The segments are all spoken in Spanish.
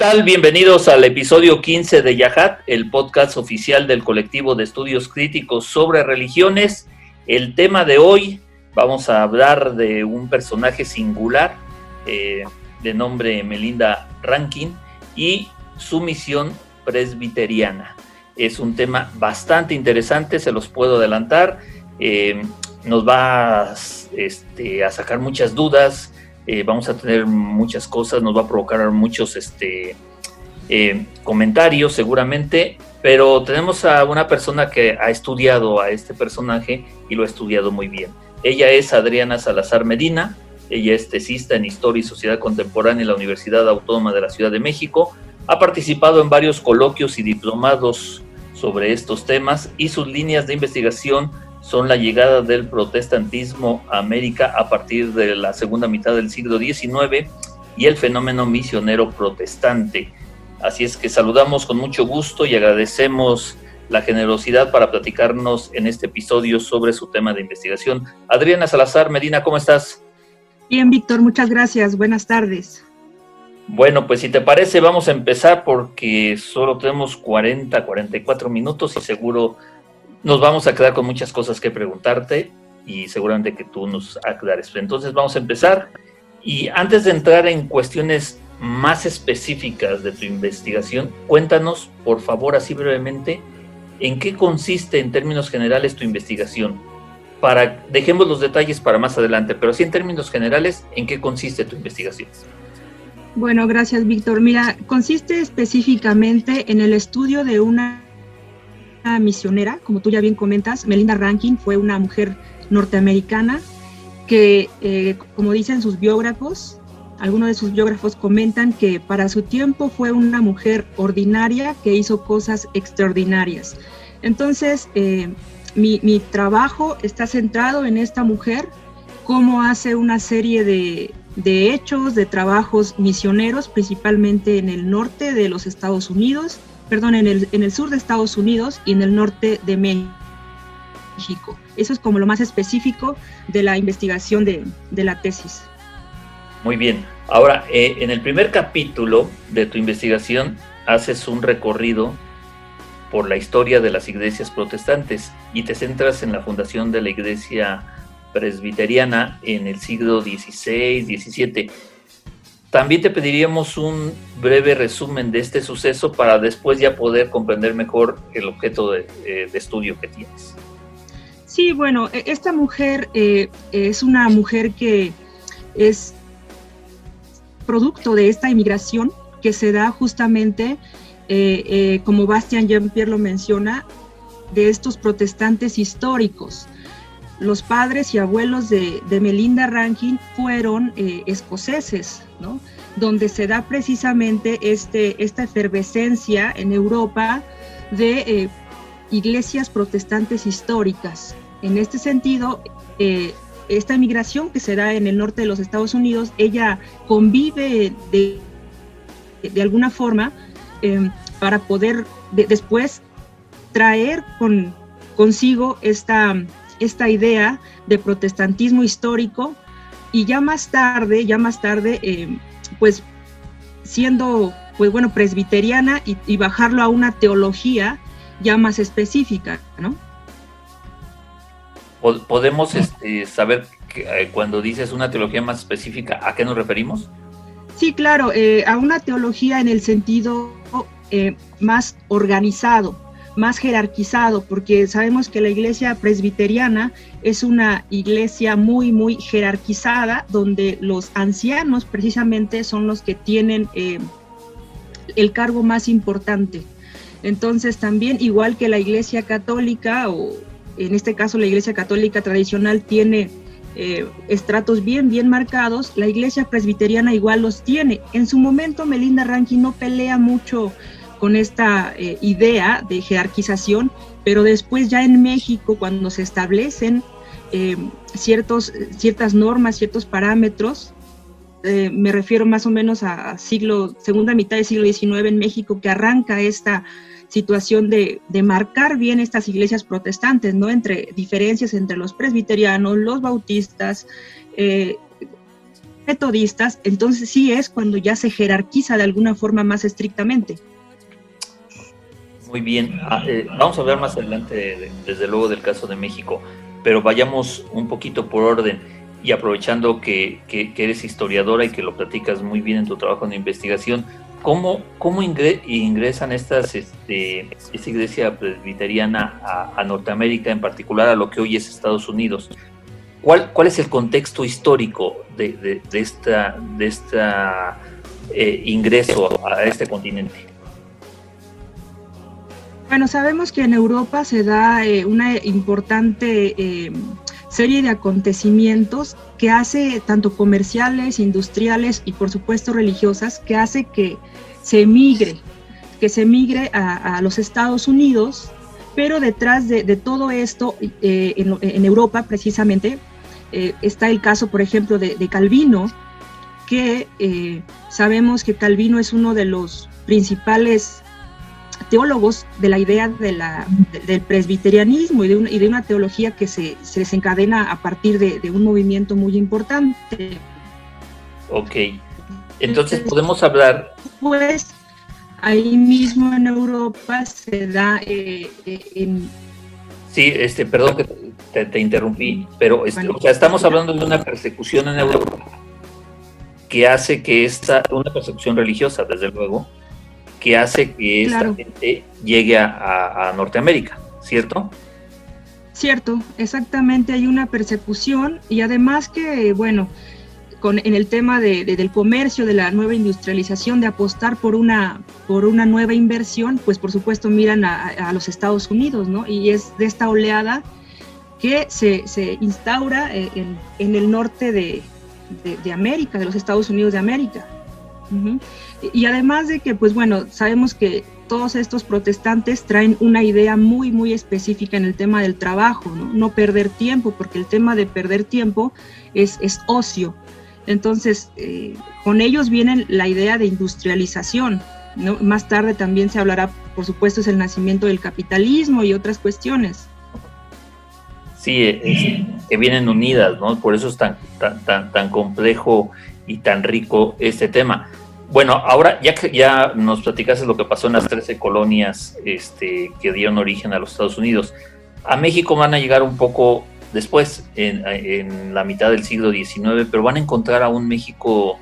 tal? Bienvenidos al episodio 15 de Yahat, el podcast oficial del colectivo de estudios críticos sobre religiones. El tema de hoy, vamos a hablar de un personaje singular eh, de nombre Melinda Rankin y su misión presbiteriana. Es un tema bastante interesante, se los puedo adelantar. Eh, nos va este, a sacar muchas dudas, eh, vamos a tener muchas cosas, nos va a provocar muchos este, eh, comentarios seguramente, pero tenemos a una persona que ha estudiado a este personaje y lo ha estudiado muy bien. Ella es Adriana Salazar Medina, ella es tesista en Historia y Sociedad Contemporánea en la Universidad Autónoma de la Ciudad de México, ha participado en varios coloquios y diplomados sobre estos temas y sus líneas de investigación son la llegada del protestantismo a América a partir de la segunda mitad del siglo XIX y el fenómeno misionero protestante. Así es que saludamos con mucho gusto y agradecemos la generosidad para platicarnos en este episodio sobre su tema de investigación. Adriana Salazar Medina, ¿cómo estás? Bien, Víctor, muchas gracias. Buenas tardes. Bueno, pues si te parece, vamos a empezar porque solo tenemos 40, 44 minutos y seguro nos vamos a quedar con muchas cosas que preguntarte y seguramente que tú nos aclares. Entonces vamos a empezar. Y antes de entrar en cuestiones más específicas de tu investigación, cuéntanos, por favor, así brevemente, en qué consiste en términos generales tu investigación. Para, dejemos los detalles para más adelante, pero sí en términos generales, ¿en qué consiste tu investigación? Bueno, gracias, Víctor. Mira, consiste específicamente en el estudio de una misionera, como tú ya bien comentas, Melinda Rankin fue una mujer norteamericana que, eh, como dicen sus biógrafos, algunos de sus biógrafos comentan que para su tiempo fue una mujer ordinaria que hizo cosas extraordinarias. Entonces, eh, mi, mi, trabajo está centrado en esta mujer, cómo hace una serie de, de hechos, de trabajos misioneros, principalmente en el norte de los Estados Unidos, perdón, en el, sur de Estados Unidos y en el norte de México. Eso es como lo más específico de la investigación de, la tesis. Muy bien. Ahora, eh, en el primer capítulo de tu investigación haces un recorrido por la historia de las iglesias protestantes y te centras en la fundación de la iglesia presbiteriana en el siglo XVI, XVII. También te pediríamos un breve resumen de este suceso para después ya poder comprender mejor el objeto de, eh, estudio que tienes. Sí, bueno, e, esta mujer eh, es una mujer que es producto de esta inmigración que se da justamente, eh, como Bastian Jean-Pierre lo menciona, de estos protestantes históricos. Los padres y abuelos de, Melinda Rankin fueron escoceses, donde se da precisamente este, esta efervescencia en Europa de eh, iglesias protestantes históricas. En este sentido, eh, esta migración que se da en el norte de los Estados Unidos, ella convive de, de alguna forma para poder después traer con, consigo esta, esta idea de protestantismo histórico y ya más tarde, ya más tarde, eh, pues siendo, pues bueno, presbiteriana y, bajarlo a una teología ya más específica, ¿no? ¿Podemos este, saber que, eh, cuando dices una teología más específica, a qué nos referimos? Sí, claro, eh, a una teología en el sentido eh, más organizado, más jerarquizado, porque sabemos que la iglesia presbiteriana es una iglesia muy, muy jerarquizada, donde los ancianos precisamente son los que tienen eh, el cargo más importante. Entonces también, igual que la iglesia católica, o en este caso la iglesia católica tradicional tiene eh, estratos bien, bien marcados, la iglesia presbiteriana igual los tiene. En su momento Melinda Rankin no pelea mucho con esta eh, idea de jerarquización, pero después ya en México, cuando se establecen eh, ciertos, ciertas normas, ciertos parámetros, eh, me refiero más o menos a, siglo, segunda mitad del siglo XIX en México, que arranca esta situación de, de, marcar bien estas iglesias protestantes, ¿no? Entre diferencias entre los presbiterianos, los bautistas, metodistas, entonces sí es cuando ya se jerarquiza de alguna forma más estrictamente. Muy bien, ah, eh, vamos a hablar más adelante, desde luego, del caso de México, pero vayamos un poquito por orden y aprovechando que, eres historiadora y que lo platicas muy bien en tu trabajo de investigación, ¿cómo, cómo ingresan estas, este, esta iglesia presbiteriana a, Norteamérica, en particular a lo que hoy es Estados Unidos? ¿Cuál, cuál es el contexto histórico de, de, esta, de esta eh, ingreso a este continente? Bueno, sabemos que en Europa se da eh, una importante eh, serie de acontecimios que hace tanto comerciales, industriales y por supuesto religiosas, que hace que se emigre, que se emigre a, los Estados Unidos, pero detrás de, todo esto, eh, en, Europa precisamente, está el caso, por ejemplo, de, de Calvino, que sabemos que Calvino es uno de los principales teólogos de la idea de la, del presbiterianismo y de, una, y de, una, teología que se, se desencadena a partir de, de, un movimiento muy importante. Ok, entonces podemos hablar... Pues ahí mismo en Europa se da eh, eh, en... Sí, este, perdón que te, interrumpí, pero este, o sea, estamos hablando de una persecución en Europa que hace que esta, una persecución religiosa, desde luego, que hace que esta gente llegue a, Norteamérica, ¿cierto? Cierto, exactamente, hay una persecución y además que, bueno, con, en el tema de, del comercio, de la nueva industrialización, de apostar por una, por una nueva inversión, pues por supuesto miran a, los Estados Unidos, ¿no? Y es de esta oleada que se, se instaura eh, en, en, el norte de, de, América, de los Estados Unidos de América. Y además de que, pues bueno, sabemos que todos estos protestantes traen una idea muy, muy específica en el tema del trabajo, ¿no? No perder tiempo, porque el tema de perder tiempo es, es ocio. Entonces, eh, con ellos viene la idea de industrialización. Más tarde también se hablará, por supuesto, es el nacimiento del capitalismo y otras cuestiones. Sí, que vienen unidas, ¿no? Por eso es tan, tan, tan complejo y tan rico este tema. Bueno, ahora ya que ya nos platicaste lo que pasó en las 13 colonias este, que dieron origen a los Estados Unidos, a México van a llegar un poco después, en, la mitad del siglo XIX, pero van a encontrar a un México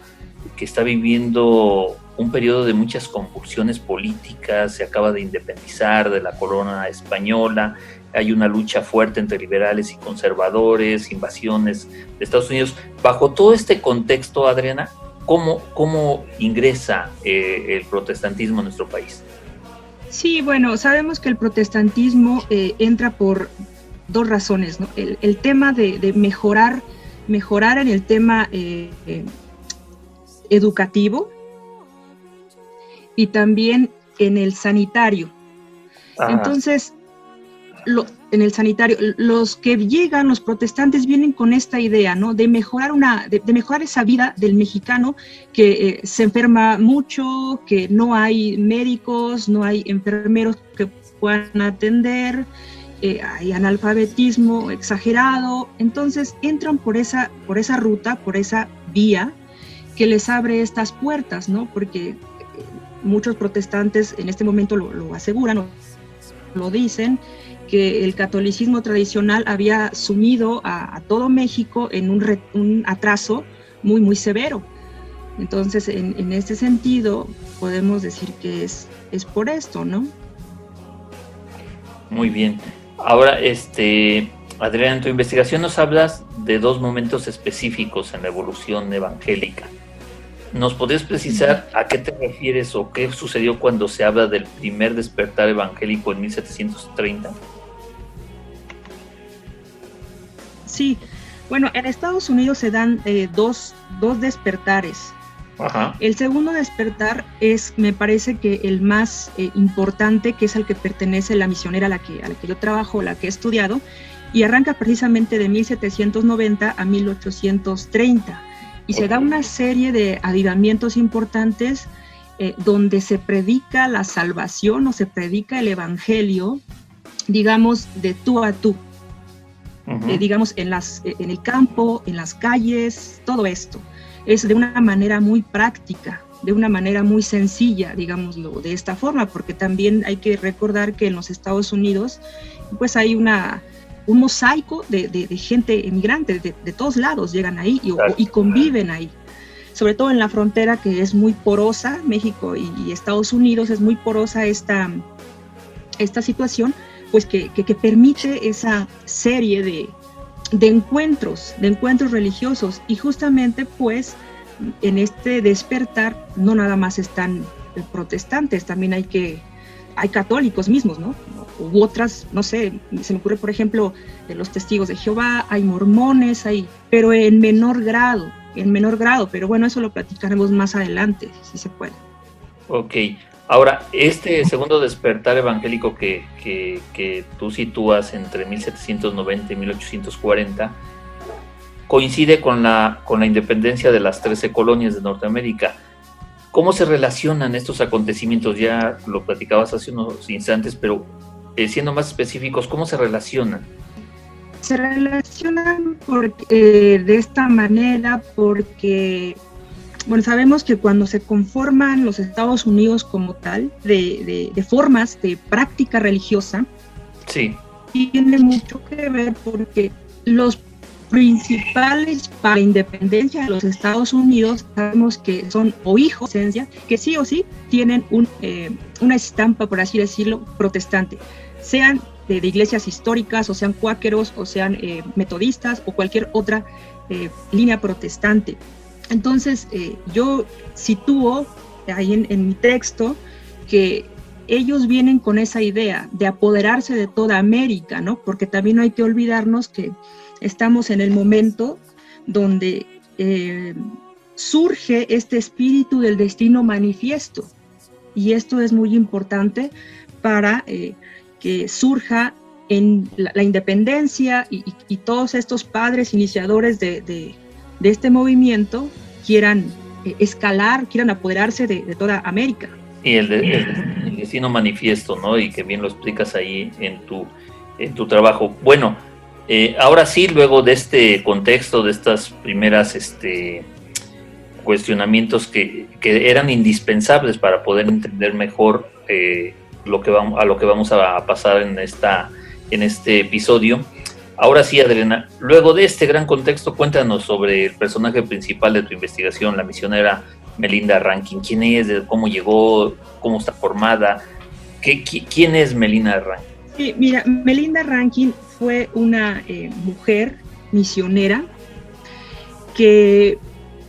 que está viviendo un periodo de muchas convulsiones políticas, se acaba de independizar de la corona española, hay una lucha fuerte entre liberales y conservadores, invasiones de Estados Unidos. Bajo todo este contexto, Adriana, ¿Cómo, ingresa eh, el protestantismo en nuestro país? Sí, bueno, sabemos que el protestantismo eh, entra por dos razones, ¿no? El, tema de, mejorar, mejorar en el tema eh, educativo y también en el sanitario. Entonces, en el sanitario, los que llegan, los protestantes, vienen con esta idea, ¿no? De mejorar una, de, mejorar esa vida del mexicano que eh, se enferma mucho, que no hay médicos, no hay enfermeros que puedan atender, eh, hay analfabetismo exagerado, entonces entran por esa, por esa ruta, por esa vía que les abre estas puertas, ¿no? Porque eh, muchos protestantes en este momento lo, lo aseguran, lo dicen, que el catolicismo tradicional había sumido a, todo México en un, atraso muy, muy severo. Entonces, en, este sentido, podemos decir que es, es por esto, ¿no? Muy bien. Ahora, este, Adrián, en tu investigación nos hablas de dos momentos específicos en la evolución evangélica. ¿Nos podrías precisar a qué te refieres o qué sucedió cuando se habla del primer despertar evangélico en 1730? Sí, bueno, en Estados Unidos se dan eh, dos, dos, despertares. Ajá. El segundo despertar es, me parece que el más eh, importante, que es al que pertenece la misionera a la que, a la que yo trabajo, la que he estudiado, y arranca precisamente de 1790 a 1830 y se da una serie de avivamientos importantes eh, donde se predica la salvación o se predica el evangelio, digamos, de tú a tú. Eh, digamos, en, las, eh, en el campo, en las calles, todo esto. Es de una manera muy práctica, de una manera muy sencilla, digámoslo, de esta forma, porque también hay que recordar que en los Estados Unidos, pues hay una, un mosaico de, gente emigrante, de, todos lados llegan ahí y, conviven ahí. Sobre todo en la frontera que es muy porosa, México y, Estados Unidos es muy porosa esta, esta situación, pues que, permite esa serie de, de encuentros, de encuentros religiosos. Y justamente pues en este despertar no nada más están protestantes, también hay que hay católicos mismos, ¿no? U otras, no sé, se me ocurre, por ejemplo, de los testigos de Jehová, hay mormones, hay, pero en menor grado, en menor grado, pero bueno, eso lo platicaremos más adelante, si se puede. Ok, ahora, este segundo despertar evangélico que, que, tú sitúas entre 1790 y 1840, coincide con la, con la independencia de las 13 colonias de Norteamérica ¿Cómo se relacionan estos acontecimientos? Ya lo platicabas hace unos instantes, pero eh, siendo más específicos, ¿cómo se relacionan? Se relacionan eh, de esta manera porque, bueno, sabemos que cuando se conforman los Estados Unidos como tal, de, de formas de práctica religiosa, sí. tiene mucho que ver porque los principales para la independencia de los Estados Unidos sabemos que son o hijos que sí o sí tienen un, eh, una estampa, por así decirlo, protestante, sean de, iglesias históricas o sean cuáqueros o sean eh, metodistas o cualquier otra eh, línea protestante. Entonces yo sitúo ahí en, en mi texto que ellos vienen con esa idea de apoderarse de toda América, ¿no? Porque también no hay que olvidarnos que estamos en el momento donde eh, surge este espíritu del destino manifiesto. Y esto es muy importante para eh, que surja en la, independencia y, todos estos padres iniciadores de, este movimiento quieran eh, escalar, quieran apoderarse de, toda América. Y el, el, destino manifiesto, ¿no? Y que bien lo explicas ahí en tu, en tu trabajo. Bueno, eh, ahora sí, luego de este contexto, de estas primeras este, cuestionamientos que, eran indispensables para poder entender mejor eh, lo que vamos, a lo que vamos a pasar en, esta, en este episodio. Ahora sí, Adriana, luego de este gran contexto, cuéntanos sobre el personaje principal de tu investigación, la misionera Melinda Rankin. ¿Quién es? ¿Cómo llegó? ¿Cómo está formada? ¿Qué, ¿Quién es Melinda Rankin? Sí, mira, Melinda Rankin fue una eh, mujer misionera que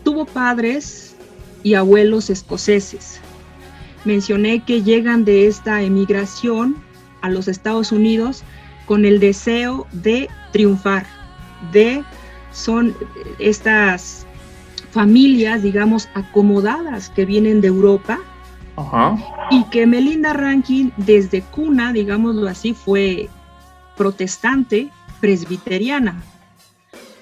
tuvo padres y abuelos escoceses. Mencioné que llegan de esta emigración a los Estados Unidos con el deseo de triunfar, de son estas familias, digamos, acomodadas que vienen de Europa. Y que Melinda Rankin desde cuna, digámoslo así, fue protestante presbiteriana,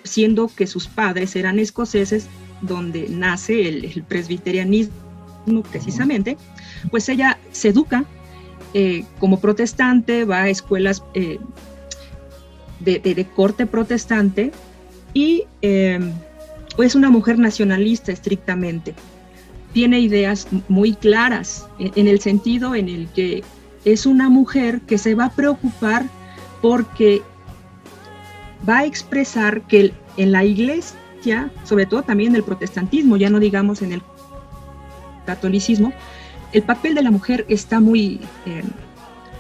siendo que sus padres eran escoceses, donde nace el, presbiterianismo precisamente, pues ella se educa eh, como protestante, va a escuelas eh, de, corte protestante y eh, es una mujer nacionalista estrictamente. Tiene ideas muy claras en el sentido en el que es una mujer que se va a preocupar porque va a expresar que en la iglesia, sobre todo también en el protestantismo, ya no digamos en el catolicismo, el papel de la mujer está muy, eh,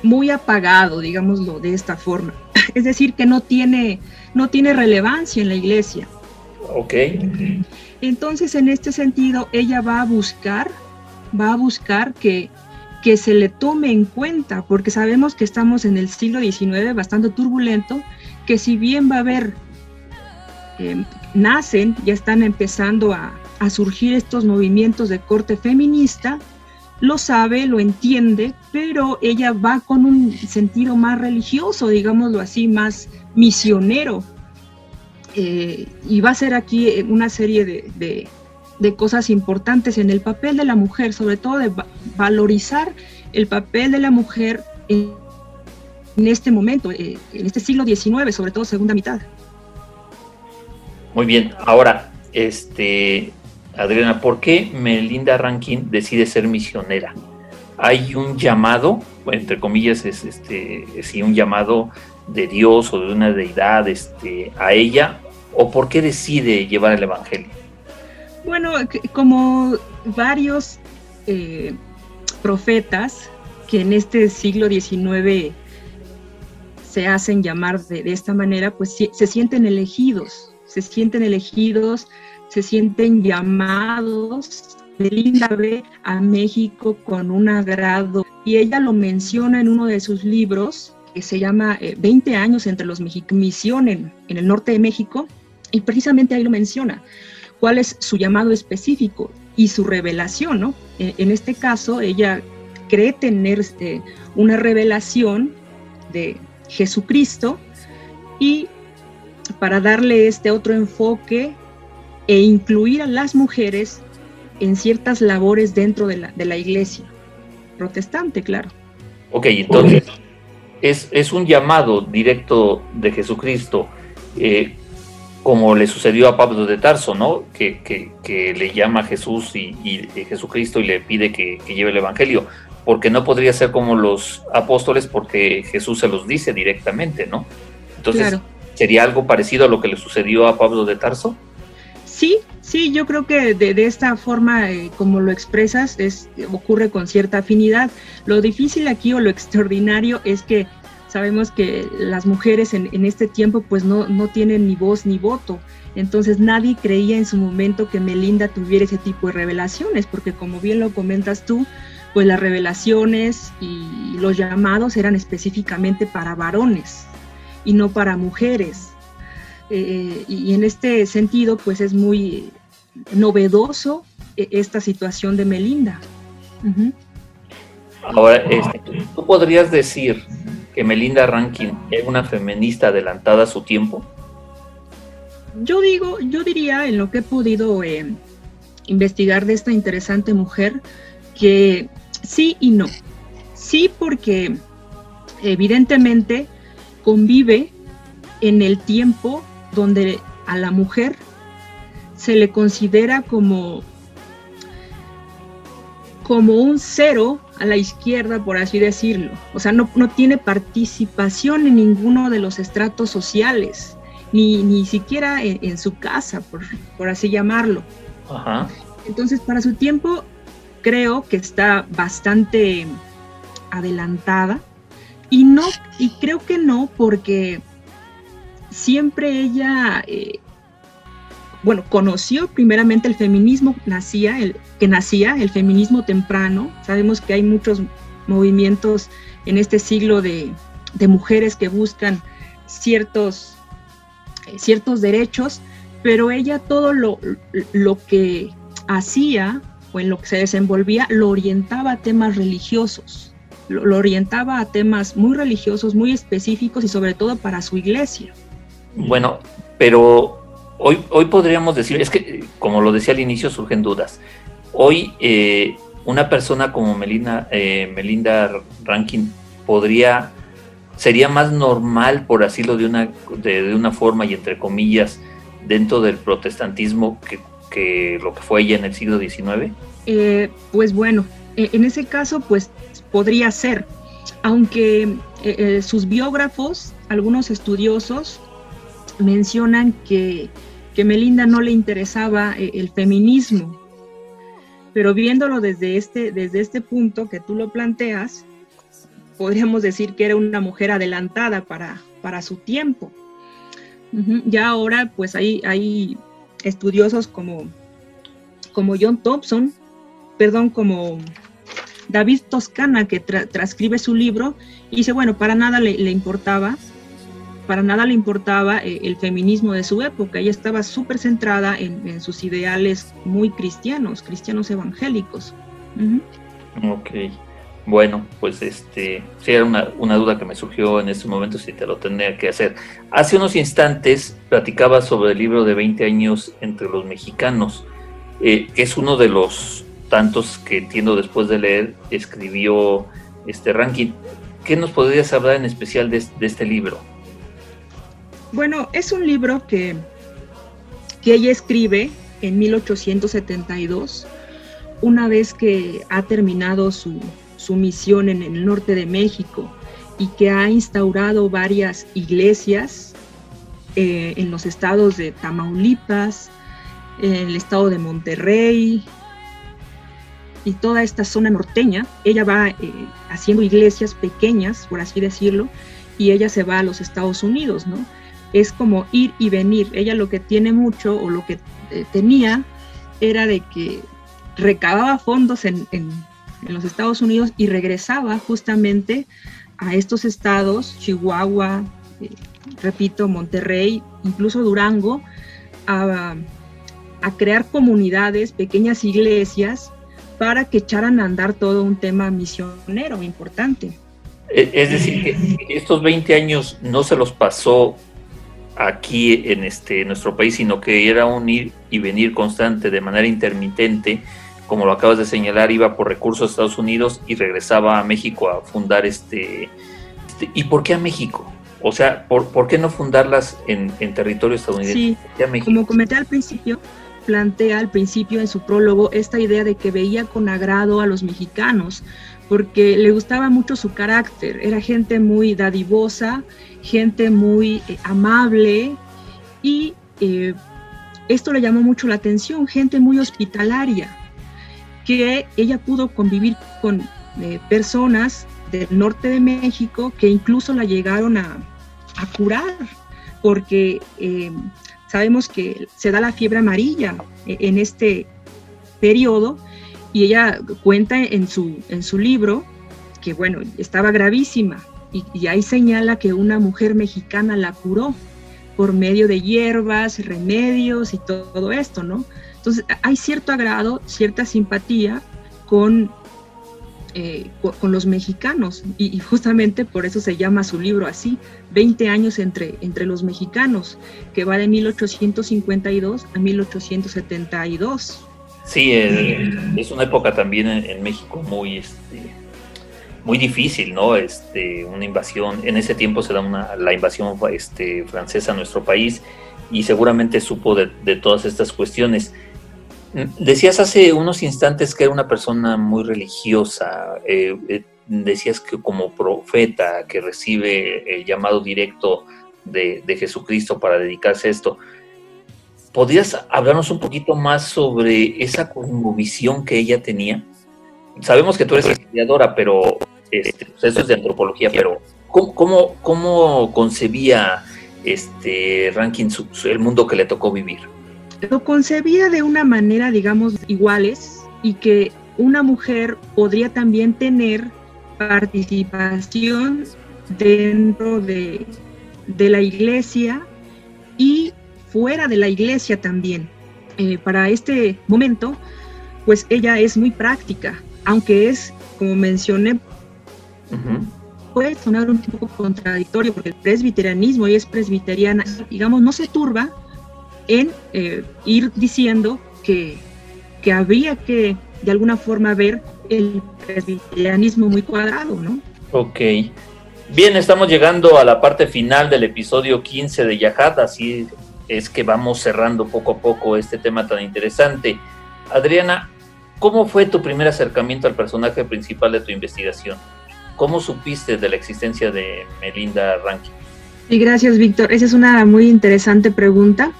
muy apagado, digámoslo de esta forma. Es decir, que no tiene, no tiene relevancia en la iglesia. Ok. Entonces, en este sentido, ella va a buscar, va a buscar que, que se le tome en cuenta, porque sabemos que estamos en el siglo XIX bastante turbulento, que si bien va a haber, eh, nacen, ya están empezando a, a surgir estos movimientos de corte feminista, lo sabe, lo entiende, pero ella va con un sentido más religioso, digámoslo así, más misionero. Eh, y va a ser aquí una serie de, cosas importantes en el papel de la mujer, sobre todo de valorizar el papel de la mujer en, este momento, eh, en este siglo XIX, sobre todo segunda mitad. Muy bien, ahora, este, Adriana, ¿por qué Melinda Rankin decide ser misionera? Hay un llamado, entre comillas, es este, sí, un llamado de Dios o de una deidad este, a ella, o por qué decide llevar el Evangelio? Bueno, como varios eh, profetas que en este siglo XIX se hacen llamar de, de esta manera, pues se sienten elegidos, se sienten elegidos se sienten llamados de Linda B a México con un agrado. Y ella lo menciona en uno de sus libros, que se llama 20 eh, años entre los Misión en, el norte de México, y precisamente ahí lo menciona, cuál es su llamado específico y su revelación, ¿no? En, este caso, ella cree tener este, una revelación de Jesucristo y para darle este otro enfoque e incluir a las mujeres en ciertas labores dentro de la, de la iglesia protestante, claro. Ok, entonces es, es un llamado directo de Jesucristo, eh, como le sucedió a Pablo de Tarso, ¿no? Que, que, le llama a Jesús y, y, Jesucristo y le pide que, lleve el Evangelio, porque no podría ser como los apóstoles porque Jesús se los dice directamente, ¿no? Entonces, ¿sería algo parecido a lo que le sucedió a Pablo de Tarso? Sí, sí, yo creo que de, esta forma, eh, como lo expresas, es, ocurre con cierta afinidad. Lo difícil aquí o lo extraordinario es que sabemos que las mujeres en, este tiempo pues no, no tienen ni voz ni voto. Entonces nadie creía en su momento que Melinda tuviera ese tipo de revelaciones, porque como bien lo comentas tú, pues las revelaciones y los llamados eran específicamente para varones y no para mujeres. Eh, y en este sentido, pues es muy novedoso eh, esta situación de Melinda. Ahora, este, ¿tú podrías decir que Melinda Rankin es una feminista adelantada a su tiempo? Yo digo, yo diría en lo que he podido eh, investigar de esta interesante mujer que sí y no. Sí porque evidentemente convive en el tiempo donde a la mujer se le considera como, como un cero a la izquierda, por así decirlo. O sea, no, tiene participación en ninguno de los estratos sociales, ni, ni siquiera en, su casa, por, así llamarlo. Entonces, para su tiempo, creo que está bastante adelantada. Y no, y creo que no, porque siempre ella, eh, bueno, conoció primeramente el feminismo nacía, el, que nacía, el feminismo temprano. Sabemos que hay muchos movimientos en este siglo de, mujeres que buscan ciertos, eh, ciertos derechos, pero ella todo lo, lo que hacía o en lo que se desenvolvía lo orientaba a temas religiosos, lo orientaba a temas muy religiosos, muy específicos y sobre todo para su iglesia. Bueno, pero hoy, hoy podríamos decir, es que como lo decía al inicio, surgen dudas. Hoy eh, una persona como Melina, eh, Melinda Rankin podría, sería más normal, por decirlo de una, de, una forma y entre comillas, dentro del protestantismo que, lo que fue ella en el siglo XIX? Eh, pues bueno, e, en ese caso, pues podría ser, aunque sus biógrafos, algunos estudiosos, mencionan que, que Melinda no le interesaba eh, el feminismo, pero viéndolo desde este, desde este punto que tú lo planteas, podríamos decir que era una mujer adelantada para, para su tiempo. Ya ahora, pues hay, hay estudiosos como, como John Thompson, perdón, como David Toscana, que transcribe su libro, y dice, bueno, para nada le, importaba, para nada le importaba eh, el feminismo de su época, ella estaba súper centrada en, sus ideales muy cristianos, cristianos evangélicos. Ok. Bueno, pues este, sí era una, duda que me surgió en este momento si te lo tenía que hacer. Hace unos instantes platicaba sobre el libro de 20 años entre los mexicanos, eh, que es uno de los tantos que entiendo después de leer, escribió este ranking. ¿Qué nos podrías hablar en especial de, este libro? Bueno, es un libro que, que ella escribe en 1872, una vez que ha terminado su, su misión en el norte de México y que ha instaurado varias iglesias eh, en los estados de Tamaulipas, en el estado de Monterrey y toda esta zona norteña. Ella va eh, haciendo iglesias pequeñas, por así decirlo, y ella se va a los Estados Unidos, ¿no? Es como ir y venir. Ella lo que tiene mucho o lo que eh, tenía era de que recababa fondos en en los Estados Unidos y regresaba justamente a estos estados, Chihuahua, eh, repito, Monterrey, incluso Durango, a, crear comunidades, pequeñas iglesias, para que echaran a andar todo un tema misionero importante. E, es decir, que estos 20 años no se los pasó aquí en este, nuestro país, sino que era un ir y venir constante de manera intermitente como lo acabas de señalar, iba por recursos a Estados Unidos y regresaba a México a fundar este... este ¿Y por qué a México? O sea, ¿por, qué no fundarlas en, territorio estadounidense? Sí, como comenté al principio, plantea al principio en su prólogo esta idea de que veía con agrado a los mexicanos, porque le gustaba mucho su carácter, era gente muy dadivosa, gente muy eh, amable y eh, esto le llamó mucho la atención, gente muy hospitalaria que ella pudo convivir con eh, personas del norte de México que incluso la llegaron a, curar, porque sabemos que se da la fiebre amarilla en este periodo y ella cuenta en su, en su libro que bueno, estaba gravísima y, ahí señala que una mujer mexicana la curó por medio de hierbas, remedios y todo esto, ¿no? Entonces, hay cierto agrado, cierta simpatía con, eh, con, los mexicanos y, justamente por eso se llama su libro así, 20 años entre, entre los mexicanos, que va de 1852 a 1872. Sí, es una época también en, México muy, este, muy difícil, ¿no? Este, una invasión, en ese tiempo se da una, la invasión este, francesa a nuestro país y seguramente supo de, de todas estas cuestiones. Decías hace unos instantes que era una persona muy religiosa, eh, eh, decías que como profeta que recibe el llamado directo de, Jesucristo para dedicarse a esto. ¿Podrías hablarnos un poquito más sobre esa cosmovisión que ella tenía? Sabemos que tú eres estudiadora, pero este, pues eso es de antropología, pero ¿cómo, concebía este Rankin el mundo que le tocó vivir? lo concebía de una manera, digamos, iguales y que una mujer podría también tener participación dentro de, la iglesia y fuera de la iglesia también. Eh, para este momento, pues ella es muy práctica, aunque es, como mencioné, puede sonar un poco contradictorio porque el presbiterianismo y es presbiteriana, digamos, no se turba en eh, ir diciendo que, que habría que de alguna forma ver el presbiterianismo muy cuadrado, ¿no? Ok. Bien, estamos llegando a la parte final del episodio 15 de Yahat, así es que vamos cerrando poco a poco este tema tan interesante. Adriana, ¿cómo fue tu primer acercamiento al personaje principal de tu investigación? ¿Cómo supiste de la existencia de Melinda Rankin? Sí, gracias, Víctor. Esa es una muy interesante pregunta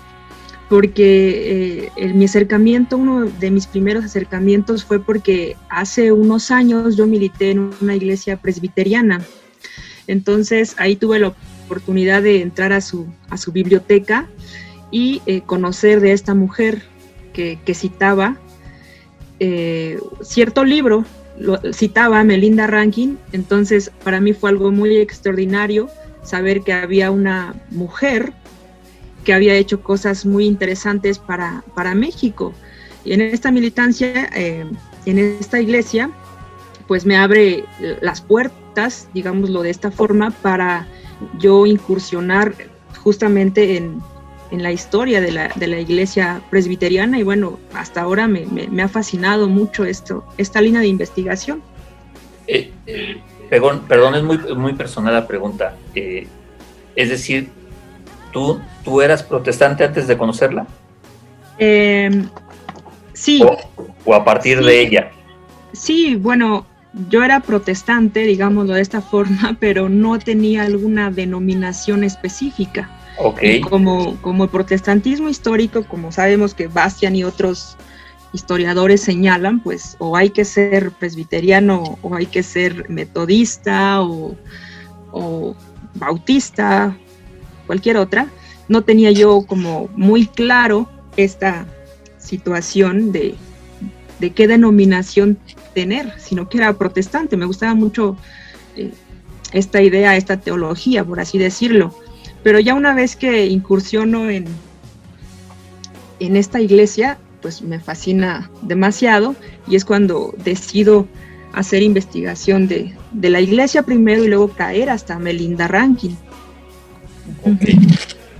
porque eh, mi acercamiento, uno de mis primeros acercamientos fue porque hace unos años yo milité en una iglesia presbiteriana. Entonces ahí tuve la oportunidad de entrar a su, a su biblioteca y eh, conocer de esta mujer que, citaba eh, cierto libro, lo, citaba Melinda Rankin, entonces para mí fue algo muy extraordinario saber que había una mujer que había hecho cosas muy interesantes para, para México. Y en esta militancia, eh, en esta iglesia, pues me abre las puertas, digámoslo de esta forma, para yo incursionar justamente en, en la historia de la, de la, iglesia presbiteriana y bueno, hasta ahora me, me, ha fascinado mucho esto, esta línea de investigación. Eh, eh, perdón, perdón, es muy, muy personal la pregunta. es decir, ¿Tú, eras protestante antes de conocerla? Sí. O, a partir de ella? Sí, bueno, yo era protestante, digámoslo de esta forma, pero no tenía alguna denominación específica. Okay. Como, como el protestantismo histórico, como sabemos que Bastian y otros historiadores señalan, pues o hay que ser presbiteriano o hay que ser metodista o, o bautista cualquier otra, no tenía yo como muy claro esta situación de, qué denominación tener, sino que era protestante. Me gustaba mucho eh, esta idea, esta teología, por así decirlo. Pero ya una vez que incursiono en, en esta iglesia, pues me fascina demasiado y es cuando decido hacer investigación de, de la iglesia primero y luego caer hasta Melinda Rankin.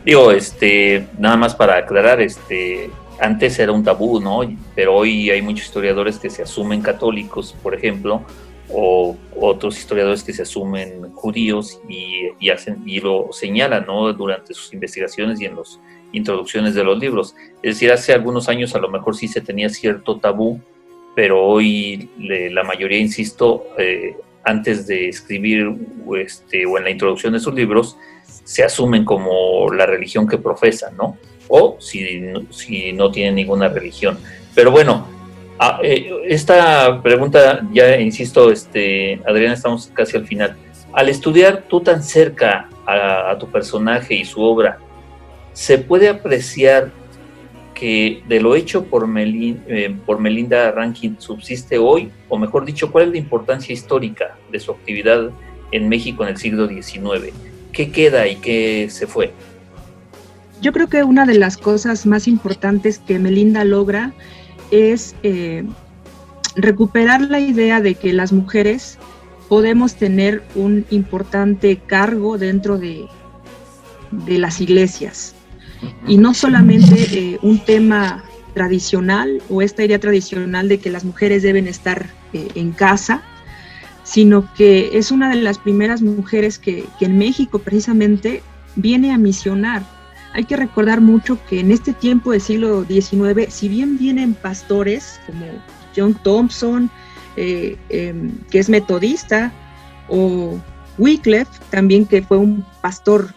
Digo, este, nada más para aclarar, este, antes era un tabú, ¿no? Pero hoy hay muchos historiadores que se asumen católicos, por ejemplo, o otros historiadores que se asumen judíos y, hacen y lo señalan, ¿no? Durante sus investigaciones y en las introducciones de los libros. Es decir, hace algunos años a lo mejor sí se tenía cierto tabú, pero hoy la mayoría, insisto, eh, antes de escribir este, o en la introducción de sus libros, se asumen como la religión que profesan, ¿no? O si, no tienen ninguna religión. Pero bueno, eh, esta pregunta, ya insisto, este, Adriana, estamos casi al final. Al estudiar tú tan cerca a, tu personaje y su obra, ¿se puede apreciar que de lo hecho por, eh, por Melinda Rankin subsiste hoy? O mejor dicho, ¿cuál es la importancia histórica de su actividad en México en el siglo XIX? ¿qué queda y qué se fue? Yo creo que una de las cosas más importantes que Melinda logra es eh, recuperar la idea de que las mujeres podemos tener un importante cargo dentro de, las iglesias. Y no solamente eh, un tema tradicional o esta idea tradicional de que las mujeres deben estar eh, en casa, sino que es una de las primeras mujeres que, en México precisamente viene a misionar. Hay que recordar mucho que en este tiempo del siglo XIX, si bien vienen pastores como John Thompson, eh, em, que es metodista, o Wycliffe, también que fue un pastor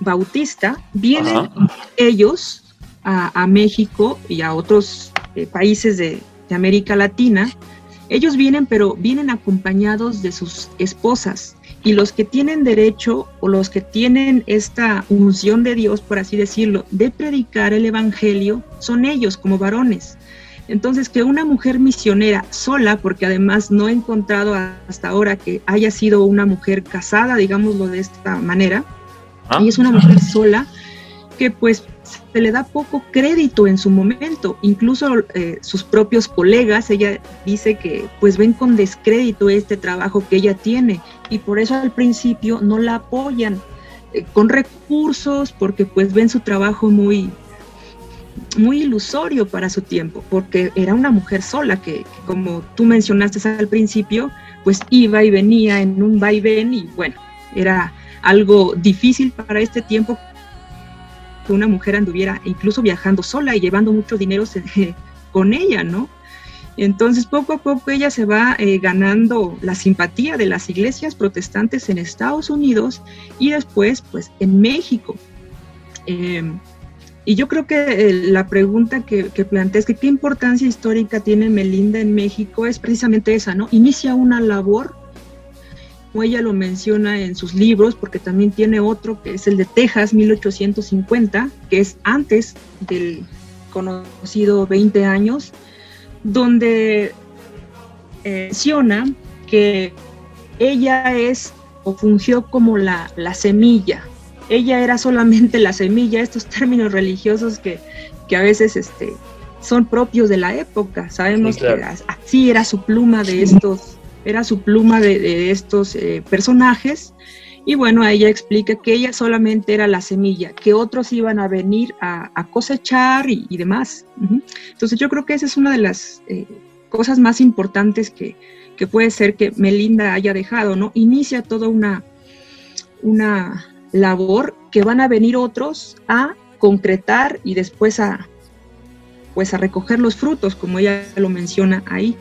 bautista, vienen ellos a, México y a otros eh, países de América Latina ellos vienen, pero vienen acompañados de sus esposas. Y los que tienen derecho o los que tienen esta unción de Dios, por así decirlo, de predicar el Evangelio, son ellos como varones. Entonces, que una mujer misionera sola, porque además no he encontrado hasta ahora que haya sido una mujer casada, digámoslo de esta manera, ah. y es una mujer sola, que pues se le da poco crédito en su momento, incluso eh, sus propios colegas, ella dice que pues ven con descrédito este trabajo que ella tiene y por eso al principio no la apoyan eh, con recursos porque pues ven su trabajo muy muy ilusorio para su tiempo, porque era una mujer sola que, como tú mencionaste al principio, pues iba y venía en un vaivén y bueno, era algo difícil para este tiempo una mujer anduviera incluso viajando sola y llevando mucho dinero con ella, ¿no? Entonces, poco a poco ella se va eh, ganando la simpatía de las iglesias protestantes en Estados Unidos y después, pues, en México. Em, y yo creo que la pregunta que, que planteas, que qué importancia histórica tiene Melinda en México, es precisamente esa, ¿no? Inicia una labor, como ella lo menciona en sus libros, porque también tiene otro que es el de Texas, 1850, que es antes del conocido 20 años, donde eh, menciona que ella es o fungió como la, la semilla. Ella era solamente la semilla, estos términos religiosos que, que a veces este, son propios de la época. Sabemos que así era su pluma de estos, era su pluma de, estos eh, personajes. Y bueno, ella explica que ella solamente era la semilla, que otros iban a venir a, cosechar y, demás. Entonces yo creo que esa es una de las eh, cosas más importantes que, que, puede ser que Melinda haya dejado, ¿no? Inicia toda una, una labor que van a venir otros a concretar y después a pues a recoger los frutos, como ella lo menciona ahí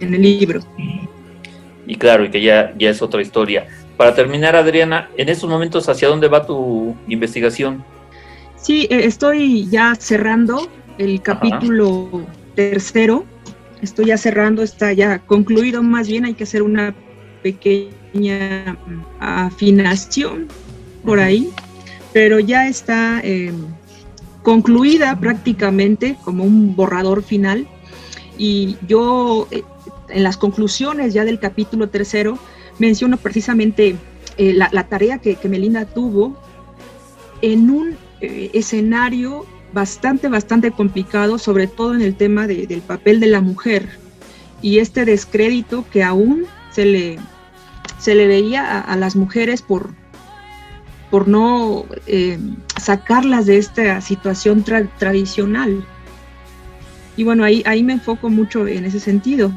en el libro. Y claro, y que ya, ya es otra historia. Para terminar, Adriana, en estos momentos, ¿hacia dónde va tu investigación? Sí, eh, estoy ya cerrando el capítulo tercero. Estoy ya cerrando, está ya concluido más bien, hay que hacer una pequeña afinación por ahí, pero ya está em, concluida prácticamente como un borrador final. Y yo eh, en las conclusiones ya del capítulo tercero menciono precisamente eh, la, tarea que, que, Melinda tuvo en un eh, escenario bastante, bastante complicado, sobre todo en el tema del papel de la mujer y este descrédito que aún se le, se le veía a las mujeres por, por no eh, sacarlas de esta situación tradicional. Y bueno, ahí, ahí me enfoco mucho en ese sentido.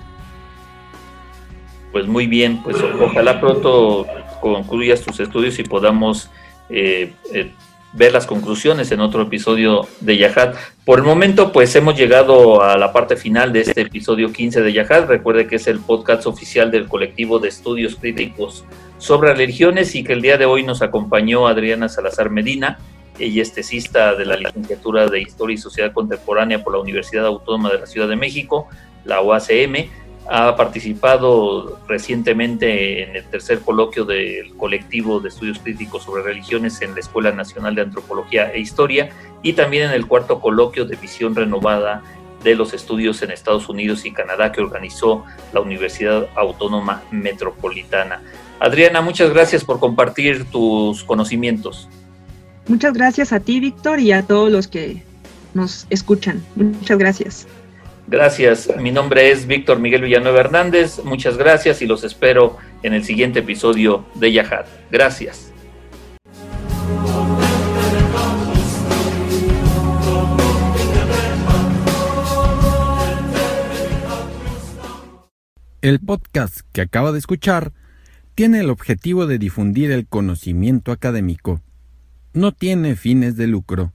Pues muy bien, pues ojalá pronto concluyas tus estudios y podamos eh, eh, ver las conclusiones en otro episodio de Yahat. Por el momento, pues hemos llegado a la parte final de este episodio 15 de Yahat. Recuerde que es el podcast oficial del colectivo de estudios críticos sobre religiones y que el día de hoy nos acompañó Adriana Salazar Medina. Ella es tesista de la licenciatura de Historia y Sociedad Contemporánea por la Universidad Autónoma de la Ciudad de México, la UACM. Ha participado recientemente en el tercer coloquio del colectivo de estudios críticos sobre religiones en la Escuela Nacional de Antropología e Historia y también en el cuarto coloquio de visión renovada de los estudios en Estados Unidos y Canadá que organizó la Universidad Autónoma Metropolitana. Adriana, muchas gracias por compartir tus conocimientos. Muchas gracias a ti, Víctor, y a todos los que nos escuchan. Muchas gracias. Gracias. Mi nombre es Víctor Miguel Villanueva Hernández. Muchas gracias y los espero en el siguiente episodio de Yahat. Gracias. El podcast que acaba de escuchar tiene el objetivo de difundir el conocimiento académico. No tiene fines de lucro.